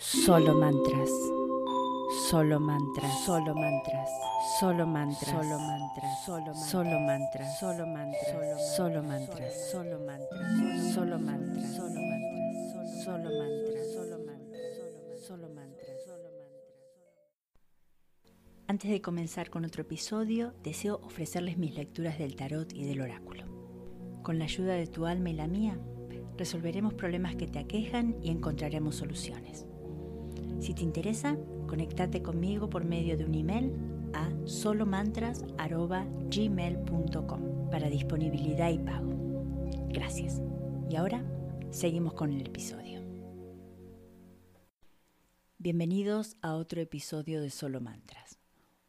Solo mantras. Solo mantras. Solo mantras. Solo mantras. Solo mantras. Solo mantras. Solo mantras. Solo mantras. Solo mantras. Solo mantras. Solo mantras. Solo mantras. Solo mantras. Solo mantras. Solo mantras. Antes de comenzar con otro episodio, deseo ofrecerles mis lecturas del tarot y del oráculo. Con la ayuda de tu alma y la mía, resolveremos problemas que te aquejan y encontraremos soluciones. Si te interesa, conéctate conmigo por medio de un email a solomantras.gmail.com para disponibilidad y pago. Gracias. Y ahora seguimos con el episodio. Bienvenidos a otro episodio de Solo Mantras.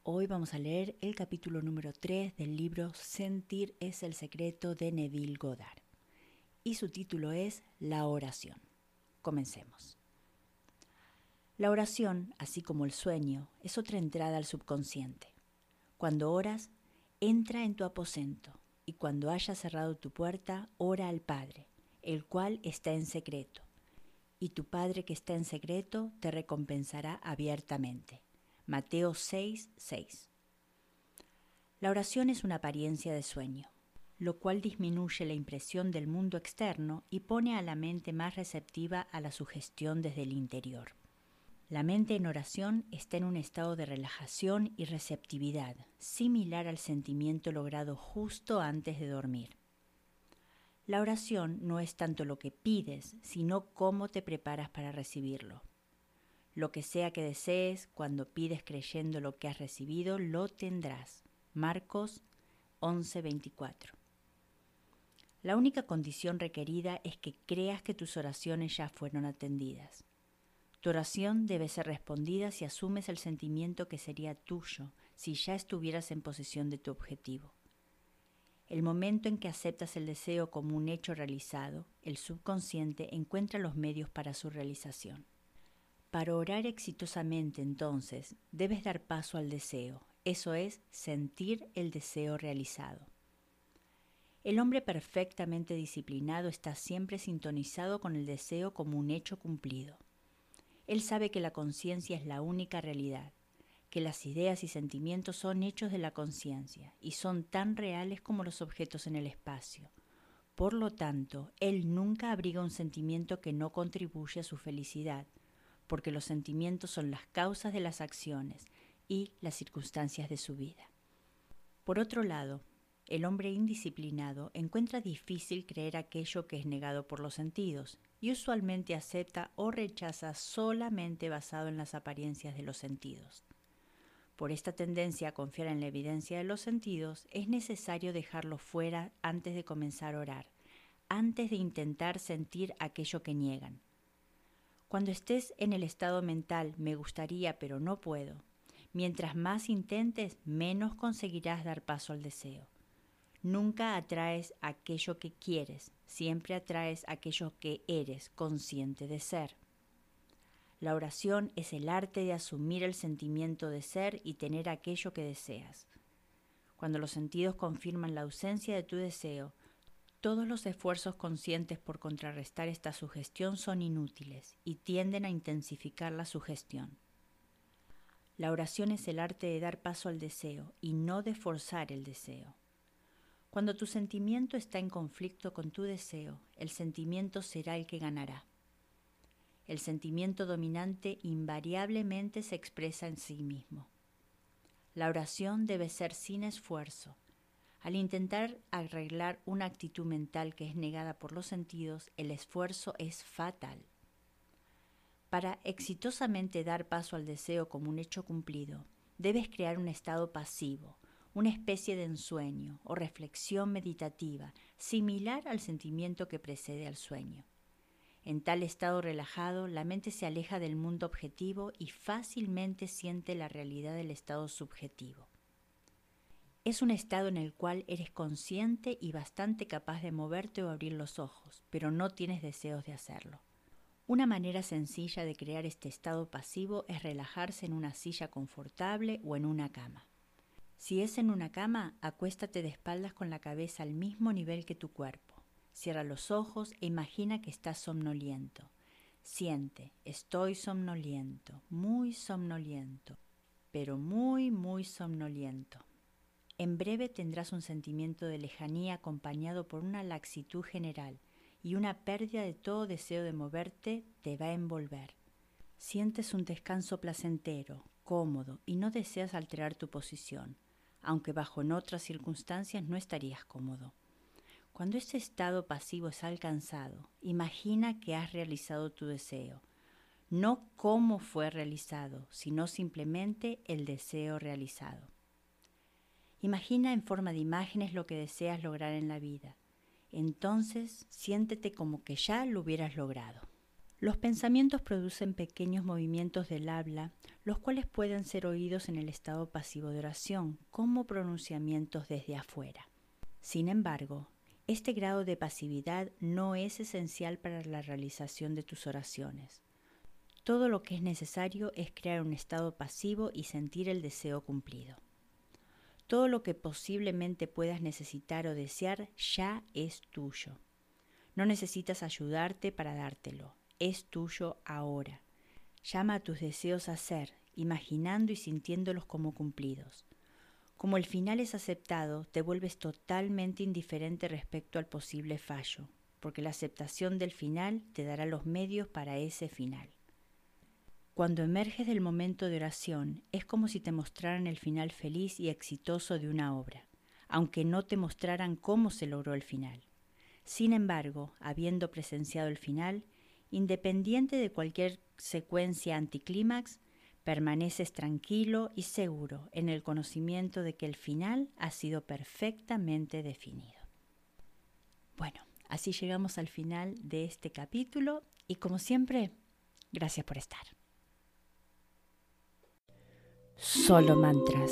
Hoy vamos a leer el capítulo número 3 del libro Sentir es el secreto de Neville Goddard. Y su título es La oración. Comencemos. La oración, así como el sueño, es otra entrada al subconsciente. Cuando oras, entra en tu aposento, y cuando hayas cerrado tu puerta, ora al Padre, el cual está en secreto. Y tu Padre que está en secreto te recompensará abiertamente. Mateo 6, 6. La oración es una apariencia de sueño, lo cual disminuye la impresión del mundo externo y pone a la mente más receptiva a la sugestión desde el interior. La mente en oración está en un estado de relajación y receptividad, similar al sentimiento logrado justo antes de dormir. La oración no es tanto lo que pides, sino cómo te preparas para recibirlo. Lo que sea que desees, cuando pides creyendo lo que has recibido, lo tendrás. Marcos 11:24. La única condición requerida es que creas que tus oraciones ya fueron atendidas. Tu oración debe ser respondida si asumes el sentimiento que sería tuyo si ya estuvieras en posesión de tu objetivo. El momento en que aceptas el deseo como un hecho realizado, el subconsciente encuentra los medios para su realización. Para orar exitosamente entonces, debes dar paso al deseo, eso es, sentir el deseo realizado. El hombre perfectamente disciplinado está siempre sintonizado con el deseo como un hecho cumplido. Él sabe que la conciencia es la única realidad, que las ideas y sentimientos son hechos de la conciencia y son tan reales como los objetos en el espacio. Por lo tanto, él nunca abriga un sentimiento que no contribuye a su felicidad, porque los sentimientos son las causas de las acciones y las circunstancias de su vida. Por otro lado, el hombre indisciplinado encuentra difícil creer aquello que es negado por los sentidos y usualmente acepta o rechaza solamente basado en las apariencias de los sentidos. Por esta tendencia a confiar en la evidencia de los sentidos, es necesario dejarlo fuera antes de comenzar a orar, antes de intentar sentir aquello que niegan. Cuando estés en el estado mental me gustaría pero no puedo, mientras más intentes, menos conseguirás dar paso al deseo. Nunca atraes aquello que quieres, siempre atraes aquello que eres consciente de ser. La oración es el arte de asumir el sentimiento de ser y tener aquello que deseas. Cuando los sentidos confirman la ausencia de tu deseo, todos los esfuerzos conscientes por contrarrestar esta sugestión son inútiles y tienden a intensificar la sugestión. La oración es el arte de dar paso al deseo y no de forzar el deseo. Cuando tu sentimiento está en conflicto con tu deseo, el sentimiento será el que ganará. El sentimiento dominante invariablemente se expresa en sí mismo. La oración debe ser sin esfuerzo. Al intentar arreglar una actitud mental que es negada por los sentidos, el esfuerzo es fatal. Para exitosamente dar paso al deseo como un hecho cumplido, debes crear un estado pasivo, una especie de ensueño o reflexión meditativa similar al sentimiento que precede al sueño. En tal estado relajado, la mente se aleja del mundo objetivo y fácilmente siente la realidad del estado subjetivo. Es un estado en el cual eres consciente y bastante capaz de moverte o abrir los ojos, pero no tienes deseos de hacerlo. Una manera sencilla de crear este estado pasivo es relajarse en una silla confortable o en una cama. Si es en una cama, acuéstate de espaldas con la cabeza al mismo nivel que tu cuerpo. Cierra los ojos e imagina que estás somnoliento. Siente, estoy somnoliento, muy somnoliento, pero muy, muy somnoliento. En breve tendrás un sentimiento de lejanía acompañado por una laxitud general y una pérdida de todo deseo de moverte te va a envolver. Sientes un descanso placentero, cómodo y no deseas alterar tu posición, aunque bajo en otras circunstancias no estarías cómodo. Cuando este estado pasivo es alcanzado, imagina que has realizado tu deseo, no cómo fue realizado, sino simplemente el deseo realizado. Imagina en forma de imágenes lo que deseas lograr en la vida. Entonces siéntete como que ya lo hubieras logrado. Los pensamientos producen pequeños movimientos del habla, los cuales pueden ser oídos en el estado pasivo de oración como pronunciamientos desde afuera. Sin embargo, este grado de pasividad no es esencial para la realización de tus oraciones. Todo lo que es necesario es crear un estado pasivo y sentir el deseo cumplido. Todo lo que posiblemente puedas necesitar o desear ya es tuyo. No necesitas ayudarte para dártelo, es tuyo ahora. Llama a tus deseos a ser, imaginando y sintiéndolos como cumplidos. Como el final es aceptado, te vuelves totalmente indiferente respecto al posible fallo, porque la aceptación del final te dará los medios para ese final. Cuando emerges del momento de oración, es como si te mostraran el final feliz y exitoso de una obra, aunque no te mostraran cómo se logró el final. Sin embargo, habiendo presenciado el final, independiente de cualquier secuencia anticlímax, Permaneces tranquilo y seguro en el conocimiento de que el final ha sido perfectamente definido. Bueno, así llegamos al final de este capítulo y como siempre, gracias por estar. Solo mantras.